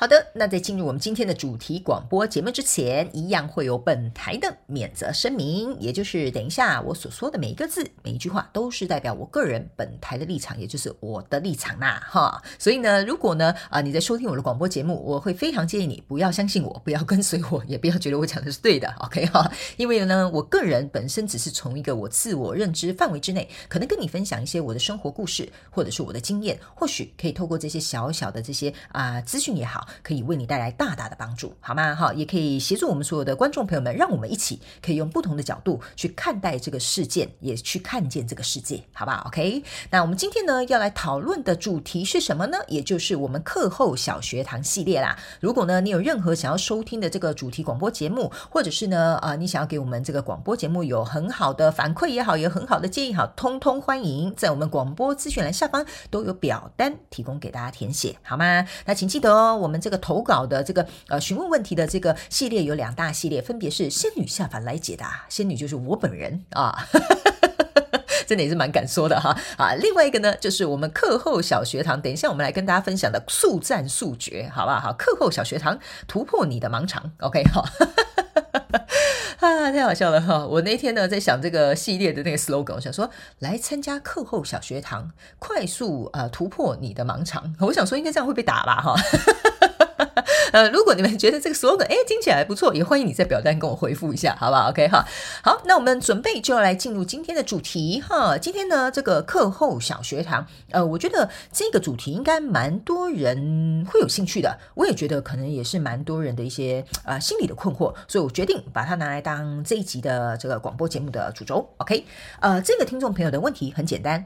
好的，那在进入我们今天的主题广播节目之前，一样会有本台的免责声明，也就是等一下我所说的每一个字、每一句话都是代表我个人本台的立场，也就是我的立场呐，哈。所以呢，如果呢啊你在收听我的广播节目，我会非常建议你不要相信我，不要跟随我，也不要觉得我讲的是对的，OK 哈。因为呢，我个人本身只是从一个我自我认知范围之内，可能跟你分享一些我的生活故事，或者是我的经验，或许可以透过这些小小的这些啊资讯也好。可以为你带来大大的帮助，好吗？好，也可以协助我们所有的观众朋友们，让我们一起可以用不同的角度去看待这个事件，也去看见这个世界，好不好？OK。那我们今天呢要来讨论的主题是什么呢？也就是我们课后小学堂系列啦。如果呢你有任何想要收听的这个主题广播节目，或者是呢啊、呃、你想要给我们这个广播节目有很好的反馈也好，有很好的建议好，通通欢迎，在我们广播资讯栏下方都有表单提供给大家填写，好吗？那请记得哦，我们这个投稿的这个呃询问问题的这个系列有两大系列，分别是仙女下凡来解答，仙女就是我本人啊，真的也是蛮敢说的哈啊。另外一个呢，就是我们课后小学堂，等一下我们来跟大家分享的速战速决，好不好？好，课后小学堂突破你的盲肠，OK 好 啊，太好笑了哈！我那天呢在想这个系列的那个 slogan，我想说来参加课后小学堂，快速呃突破你的盲肠，我想说应该这样会被打吧哈。呃，如果你们觉得这个 slogan 哎听起来还不错，也欢迎你在表单跟我回复一下，好不好？OK 哈，好，那我们准备就要来进入今天的主题哈。今天呢，这个课后小学堂，呃，我觉得这个主题应该蛮多人会有兴趣的，我也觉得可能也是蛮多人的一些呃心理的困惑，所以我决定把它拿来当这一集的这个广播节目的主轴。OK，呃，这个听众朋友的问题很简单。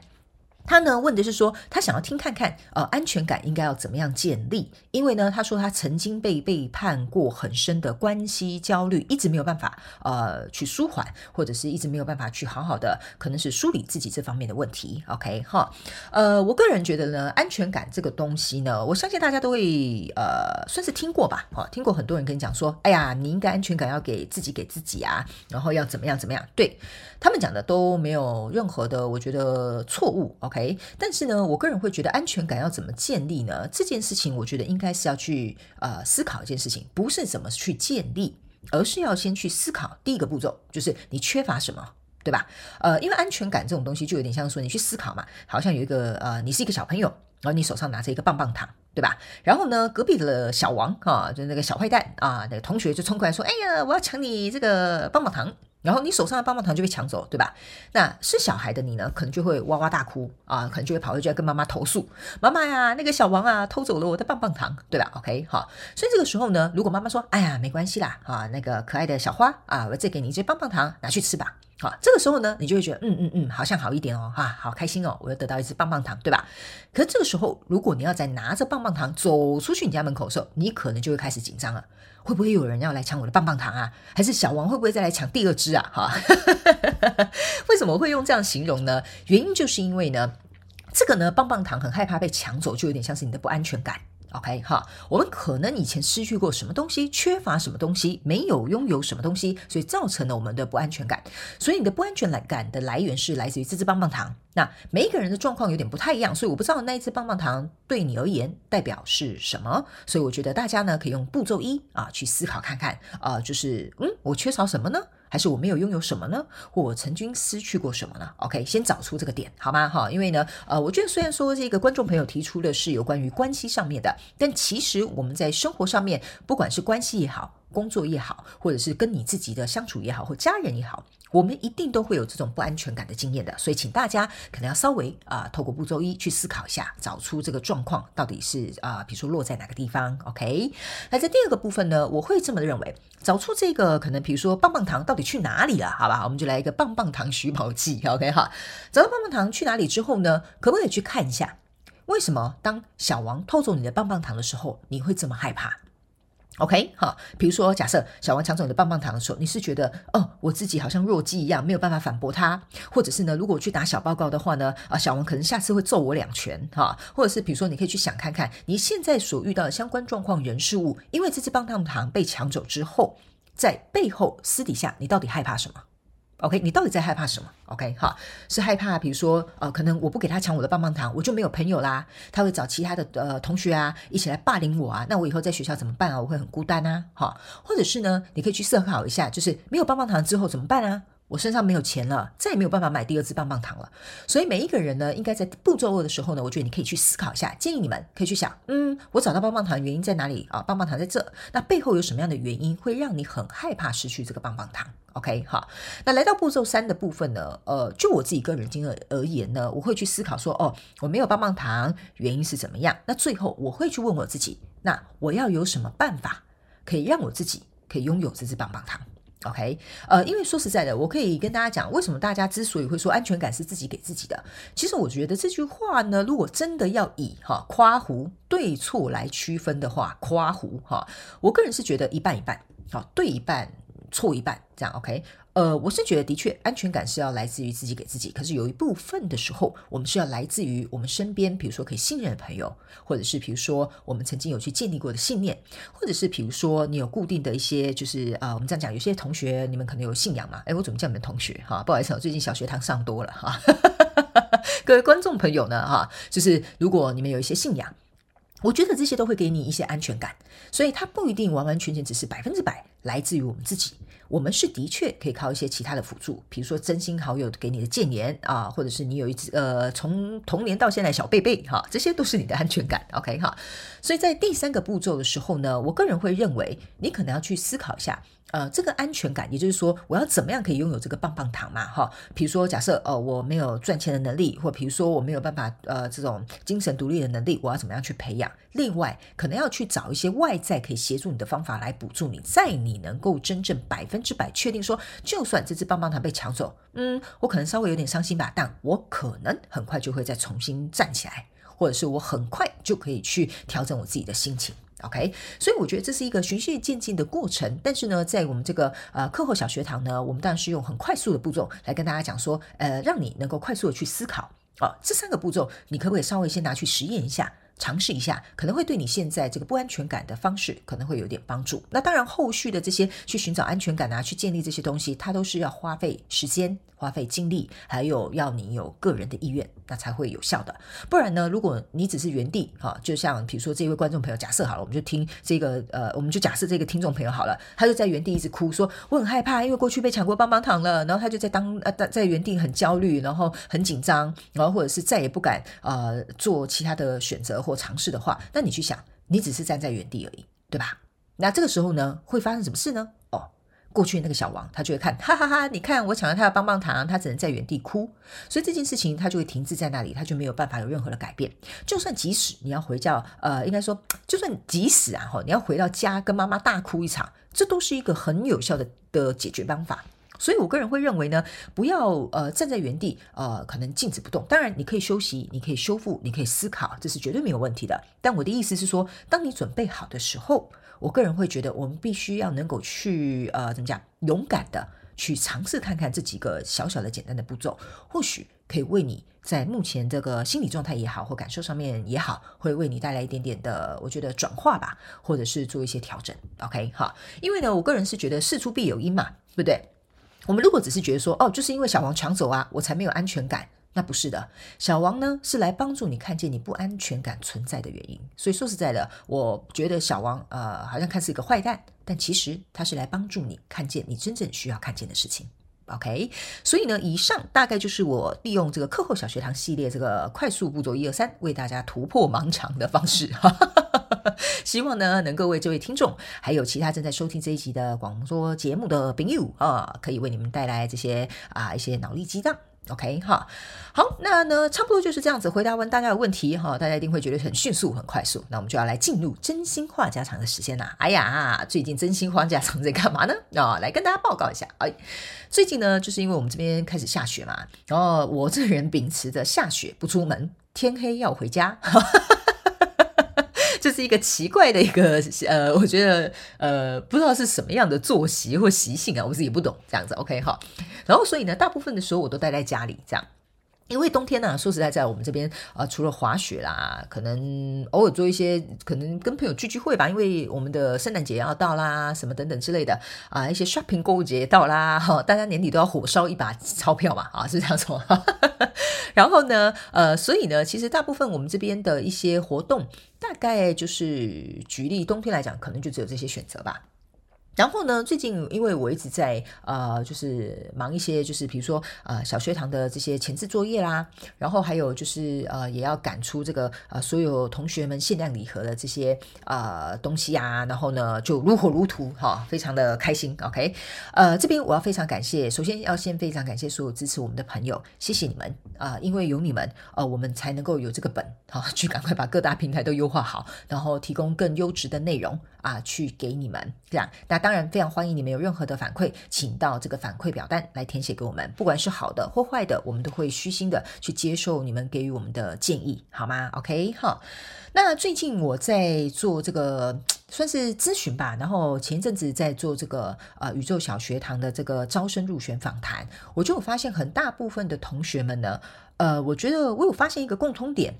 他呢问的是说，他想要听看看，呃，安全感应该要怎么样建立？因为呢，他说他曾经被背叛过，很深的关系焦虑，一直没有办法，呃，去舒缓，或者是一直没有办法去好好的，可能是梳理自己这方面的问题。OK 哈，呃，我个人觉得呢，安全感这个东西呢，我相信大家都会，呃，算是听过吧，哈，听过很多人跟你讲说，哎呀，你应该安全感要给自己给自己啊，然后要怎么样怎么样，对，他们讲的都没有任何的，我觉得错误。OK，但是呢，我个人会觉得安全感要怎么建立呢？这件事情，我觉得应该是要去呃思考一件事情，不是怎么去建立，而是要先去思考第一个步骤，就是你缺乏什么，对吧？呃，因为安全感这种东西，就有点像说你去思考嘛，好像有一个呃，你是一个小朋友，然后你手上拿着一个棒棒糖，对吧？然后呢，隔壁的小王啊，就那个小坏蛋啊，那个同学就冲过来说：“哎呀，我要抢你这个棒棒糖。”然后你手上的棒棒糖就被抢走，对吧？那是小孩的你呢，可能就会哇哇大哭啊，可能就会跑回去要跟妈妈投诉，妈妈呀，那个小王啊偷走了我的棒棒糖，对吧？OK，好，所以这个时候呢，如果妈妈说，哎呀，没关系啦，啊，那个可爱的小花啊，我再给你一支棒棒糖，拿去吃吧。好，这个时候呢，你就会觉得，嗯嗯嗯，好像好一点哦，哈，好开心哦，我又得到一支棒棒糖，对吧？可这个时候，如果你要再拿着棒棒糖走出去你家门口的时候，你可能就会开始紧张了。会不会有人要来抢我的棒棒糖啊？还是小王会不会再来抢第二支啊？哈，为什么会用这样形容呢？原因就是因为呢，这个呢，棒棒糖很害怕被抢走，就有点像是你的不安全感。OK 哈，我们可能以前失去过什么东西，缺乏什么东西，没有拥有什么东西，所以造成了我们的不安全感。所以你的不安全感的来源是来自于这支棒棒糖。那每一个人的状况有点不太一样，所以我不知道那一支棒棒糖对你而言代表是什么。所以我觉得大家呢可以用步骤一啊去思考看看啊，就是嗯，我缺少什么呢？还是我没有拥有什么呢？或我曾经失去过什么呢？OK，先找出这个点好吗？哈，因为呢，呃，我觉得虽然说这个观众朋友提出的是有关于关系上面的，但其实我们在生活上面，不管是关系也好，工作也好，或者是跟你自己的相处也好，或家人也好。我们一定都会有这种不安全感的经验的，所以请大家可能要稍微啊、透过步骤一去思考一下，找出这个状况到底是啊、比如说落在哪个地方。OK，那在第二个部分呢，我会这么认为，找出这个可能，比如说棒棒糖到底去哪里了？好吧，我们就来一个棒棒糖寻宝记。OK 哈，找到棒棒糖去哪里之后呢，可不可以去看一下，为什么当小王偷走你的棒棒糖的时候，你会这么害怕？OK，好，比如说，假设小王抢走你的棒棒糖的时候，你是觉得哦，我自己好像弱鸡一样，没有办法反驳他，或者是呢，如果我去打小报告的话呢，啊，小王可能下次会揍我两拳，哈，或者是比如说，你可以去想看看你现在所遇到的相关状况、人事物，因为这只棒棒糖被抢走之后，在背后私底下你到底害怕什么？？OK，你到底在害怕什么？OK，好，是害怕，比如说，呃，可能我不给他抢我的棒棒糖，我就没有朋友啦。他会找其他的呃同学啊，一起来霸凌我啊。那我以后在学校怎么办啊？我会很孤单啊。好，或者是呢，你可以去思考一下，就是没有棒棒糖之后怎么办啊？我身上没有钱了，再也没有办法买第二支棒棒糖了。所以每一个人呢，应该在步骤二的时候呢，我觉得你可以去思考一下。建议你们可以去想，嗯，我找到棒棒糖的原因在哪里啊？棒棒糖在这，那背后有什么样的原因会让你很害怕失去这个棒棒糖？OK，好，那来到步骤三的部分呢，呃，就我自己个人经验而言呢，我会去思考说，哦，我没有棒棒糖，原因是怎么样？那最后我会去问我自己，那我要有什么办法可以让我自己可以拥有这支棒棒糖？OK，呃，因为说实在的，我可以跟大家讲，为什么大家之所以会说安全感是自己给自己的，其实我觉得这句话呢，如果真的要以哈夸胡对错来区分的话，夸胡哈，我个人是觉得一半一半，好，对一半，错一半，这样 OK。呃，我是觉得的确安全感是要来自于自己给自己，可是有一部分的时候，我们是要来自于我们身边，比如说可以信任的朋友，或者是比如说我们曾经有去建立过的信念，或者是比如说你有固定的一些，就是啊、呃，我们这样讲，有些同学你们可能有信仰嘛，哎，我怎么叫你们同学哈？不好意思，我最近小学堂上多了哈。各位观众朋友呢哈，就是如果你们有一些信仰，我觉得这些都会给你一些安全感，所以它不一定完完全全只是百分之百来自于我们自己。我们是的确可以靠一些其他的辅助，比如说真心好友给你的建言啊，或者是你有一只呃从童年到现在小贝贝哈，这些都是你的安全感，OK 哈。所以在第三个步骤的时候呢，我个人会认为你可能要去思考一下。呃，这个安全感，也就是说，我要怎么样可以拥有这个棒棒糖嘛？哈，比如说，假设呃我没有赚钱的能力，或比如说我没有办法呃这种精神独立的能力，我要怎么样去培养？另外，可能要去找一些外在可以协助你的方法来补助你，在你能够真正百分之百确定说，就算这支棒棒糖被抢走，嗯，我可能稍微有点伤心吧，但我可能很快就会再重新站起来，或者是我很快就可以去调整我自己的心情。OK，所以我觉得这是一个循序渐进的过程。但是呢，在我们这个呃课后小学堂呢，我们当然是用很快速的步骤来跟大家讲说，呃，让你能够快速的去思考。哦，这三个步骤，你可不可以稍微先拿去实验一下？尝试一下，可能会对你现在这个不安全感的方式可能会有点帮助。那当然，后续的这些去寻找安全感啊，去建立这些东西，它都是要花费时间、花费精力，还有要你有个人的意愿，那才会有效的。不然呢，如果你只是原地哈，就像比如说这位观众朋友，假设好了，我们就听这个呃，我们就假设这个听众朋友好了，他就在原地一直哭，说我很害怕，因为过去被抢过棒棒糖了，然后他就在当呃在原地很焦虑，然后很紧张，然后或者是再也不敢呃做其他的选择或。尝试的话，那你去想，你只是站在原地而已，对吧？那这个时候呢，会发生什么事呢？哦，过去那个小王他就会看，哈哈哈！你看我抢了他的棒棒糖，他只能在原地哭，所以这件事情他就会停滞在那里，他就没有办法有任何的改变。就算即使你要回家，呃，应该说，就算即使啊，你要回到家跟妈妈大哭一场，这都是一个很有效的的解决方法。所以，我个人会认为呢，不要呃站在原地，呃，可能静止不动。当然，你可以休息，你可以修复，你可以思考，这是绝对没有问题的。但我的意思是说，当你准备好的时候，我个人会觉得，我们必须要能够去呃，怎么讲，勇敢的去尝试看看这几个小小的简单的步骤，或许可以为你在目前这个心理状态也好，或感受上面也好，会为你带来一点点的，我觉得转化吧，或者是做一些调整。OK，好，因为呢，我个人是觉得事出必有因嘛，对不对？我们如果只是觉得说，哦，就是因为小王抢走啊，我才没有安全感，那不是的。小王呢，是来帮助你看见你不安全感存在的原因。所以说实在的，我觉得小王呃，好像看似一个坏蛋，但其实他是来帮助你看见你真正需要看见的事情。OK，所以呢，以上大概就是我利用这个课后小学堂系列这个快速步骤一二三，为大家突破盲肠的方式。希望呢，能够为这位听众，还有其他正在收听这一集的广播节目的朋友啊，可以为你们带来这些啊一些脑力激荡。OK 哈，好，那呢，差不多就是这样子回答完大家的问题哈，大家一定会觉得很迅速、很快速。那我们就要来进入真心话家常的时间啦。哎呀，最近真心话家常在干嘛呢？啊，来跟大家报告一下。哎，最近呢，就是因为我们这边开始下雪嘛，然后我这人秉持着下雪不出门，天黑要回家。这是一个奇怪的一个 呃，我觉得呃，不知道是什么样的作息或习性啊，我自己不懂这样子。OK 哈，然后所以呢，大部分的时候我都待在家里这样。因为冬天呢、说实在，在我们这边啊、除了滑雪啦，可能偶尔做一些，可能跟朋友聚聚会吧。因为我们的圣诞节要到啦，什么等等之类的啊、一些 shopping 购物节到啦，哈，大家年底都要火烧一把钞票嘛，啊，是这样说。然后呢，呃，所以呢，其实大部分我们这边的一些活动，大概就是举例冬天来讲，可能就只有这些选择吧。然后呢，最近因为我一直在呃，就是忙一些，就是比如说呃，小学堂的这些前置作业啦，然后还有就是呃，也要赶出这个呃，所有同学们限量礼盒的这些呃东西啊，然后呢，就如火如荼哈，非常的开心。OK，呃，这边我要非常感谢，首先要先非常感谢所有支持我们的朋友，谢谢你们啊、因为有你们，呃，我们才能够有这个本哈，去赶快把各大平台都优化好，然后提供更优质的内容啊，去给你们这样那。当然，非常欢迎你们有任何的反馈，请到这个反馈表单来填写给我们。不管是好的或坏的，我们都会虚心的去接受你们给予我们的建议，好吗？OK，好。那最近我在做这个算是咨询吧，然后前一阵子在做这个呃宇宙小学堂的这个招生入选访谈，我就发现很大部分的同学们呢，呃，我觉得我有发现一个共通点。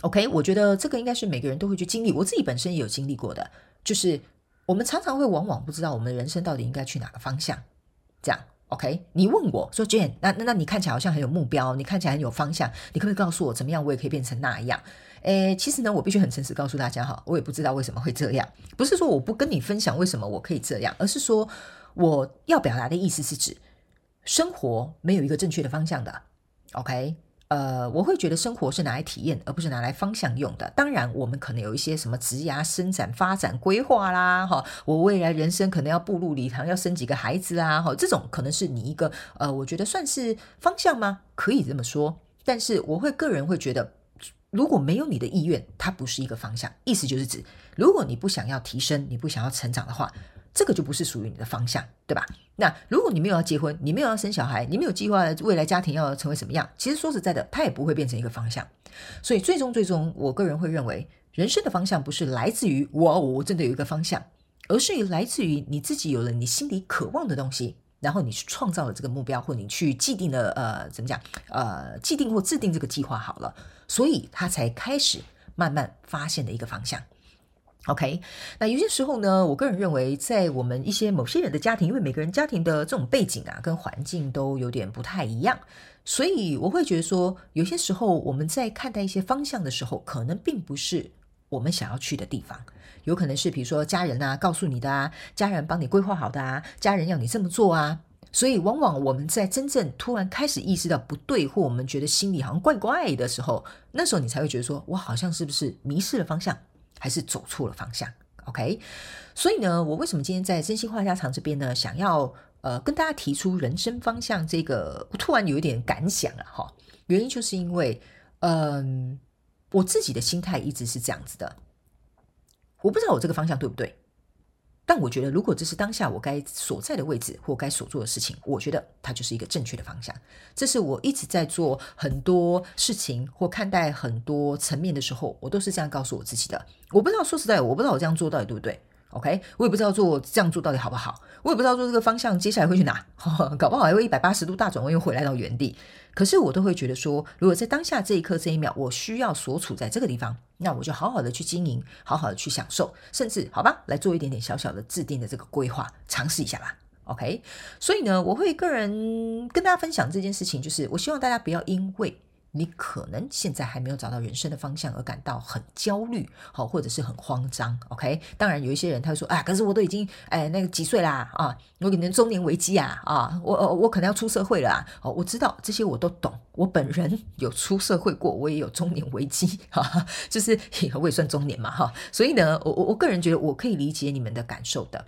OK，我觉得这个应该是每个人都会去经历，我自己本身也有经历过的，就是。我们常常会往往不知道我们人生到底应该去哪个方向，这样 OK？你问我说 Jane，那那那你看起来好像很有目标，你看起来很有方向，你可不可以告诉我怎么样我也可以变成那样？诶，其实呢，我必须很诚实告诉大家哈，我也不知道为什么会这样，不是说我不跟你分享为什么我可以这样，而是说我要表达的意思是指生活没有一个正确的方向的，OK？呃，我会觉得生活是拿来体验，而不是拿来方向用的。当然，我们可能有一些什么职涯、生展、发展规划啦，哈，我未来人生可能要步入礼堂，要生几个孩子啦，哈，这种可能是你一个呃，我觉得算是方向吗？可以这么说。但是，我会个人会觉得，如果没有你的意愿，它不是一个方向。意思就是指，如果你不想要提升，你不想要成长的话。这个就不是属于你的方向，对吧？那如果你没有要结婚，你没有要生小孩，你没有计划未来家庭要成为什么样，其实说实在的，它也不会变成一个方向。所以最终最终，我个人会认为，人生的方向不是来自于我，我真的有一个方向，而是来自于你自己有了你心里渴望的东西，然后你去创造了这个目标，或你去既定的呃怎么讲呃既定或制定这个计划好了，所以他才开始慢慢发现的一个方向。OK，那有些时候呢，我个人认为，在我们一些某些人的家庭，因为每个人家庭的这种背景啊，跟环境都有点不太一样，所以我会觉得说，有些时候我们在看待一些方向的时候，可能并不是我们想要去的地方，有可能是比如说家人啊告诉你的啊，家人帮你规划好的啊，家人要你这么做啊，所以往往我们在真正突然开始意识到不对，或我们觉得心里好像怪怪的时候，那时候你才会觉得说，我好像是不是迷失了方向？还是走错了方向，OK？所以呢，我为什么今天在真心话家常这边呢，想要呃跟大家提出人生方向这个，我突然有一点感想了，哈，原因就是因为，嗯、我自己的心态一直是这样子的，我不知道我这个方向对不对。但我觉得，如果这是当下我该所在的位置或该所做的事情，我觉得它就是一个正确的方向。这是我一直在做很多事情或看待很多层面的时候，我都是这样告诉我自己的。我不知道，说实在，我不知道我这样做到底对不对。OK，我也不知道做这样做到底好不好，我也不知道做这个方向接下来会去哪，搞不好还会一百八十度大转弯又回来到原地。可是我都会觉得说，如果在当下这一刻这一秒，我需要所处在这个地方，那我就好好的去经营，好好的去享受，甚至好吧，来做一点点小小的制定的这个规划，尝试一下吧。OK，所以呢，我会个人跟大家分享这件事情，就是我希望大家不要因为。你可能现在还没有找到人生的方向而感到很焦虑，好，或者是很慌张，OK？当然有一些人他会说，啊，可是我都已经哎那个几岁啦啊，我可能中年危机啊啊，我我可能要出社会了啊，哦，我知道这些我都懂，我本人有出社会过，我也有中年危机，哈，就是我也算中年嘛哈，所以呢，我我我个人觉得我可以理解你们的感受的。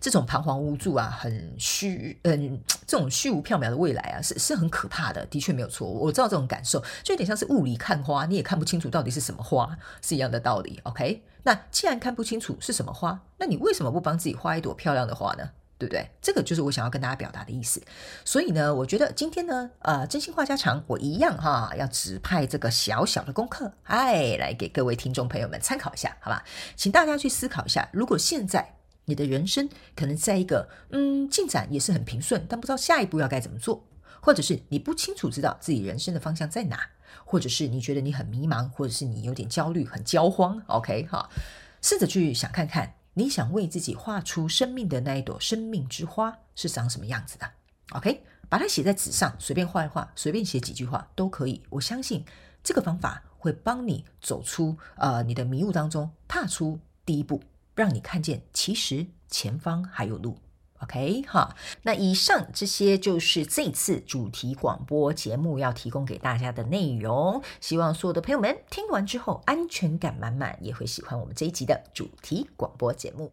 这种彷徨无助啊，很虚，嗯，这种虚无缥缈的未来啊，是是很可怕的，的确没有错。我知道这种感受，就有点像是雾里看花，你也看不清楚到底是什么花，是一样的道理。OK，那既然看不清楚是什么花，那你为什么不帮自己画一朵漂亮的花呢？对不对？这个就是我想要跟大家表达的意思。所以呢，我觉得今天呢，呃，真心话家常，我一样哈，要指派这个小小的功课，哎，来给各位听众朋友们参考一下，好吧？请大家去思考一下，如果现在你的人生可能在一个嗯进展也是很平顺，但不知道下一步要该怎么做，或者是你不清楚知道自己人生的方向在哪，或者是你觉得你很迷茫，或者是你有点焦虑、很焦慌，OK 哈，试着去想看看。你想为自己画出生命的那一朵生命之花是长什么样子的？OK，把它写在纸上，随便画一画，随便写几句话都可以。我相信这个方法会帮你走出呃你的迷雾当中，踏出第一步，让你看见其实前方还有路。OK 哈，那以上这些就是这次主题广播节目要提供给大家的内容。希望所有的朋友们听完之后安全感满满，也会喜欢我们这一集的主题广播节目。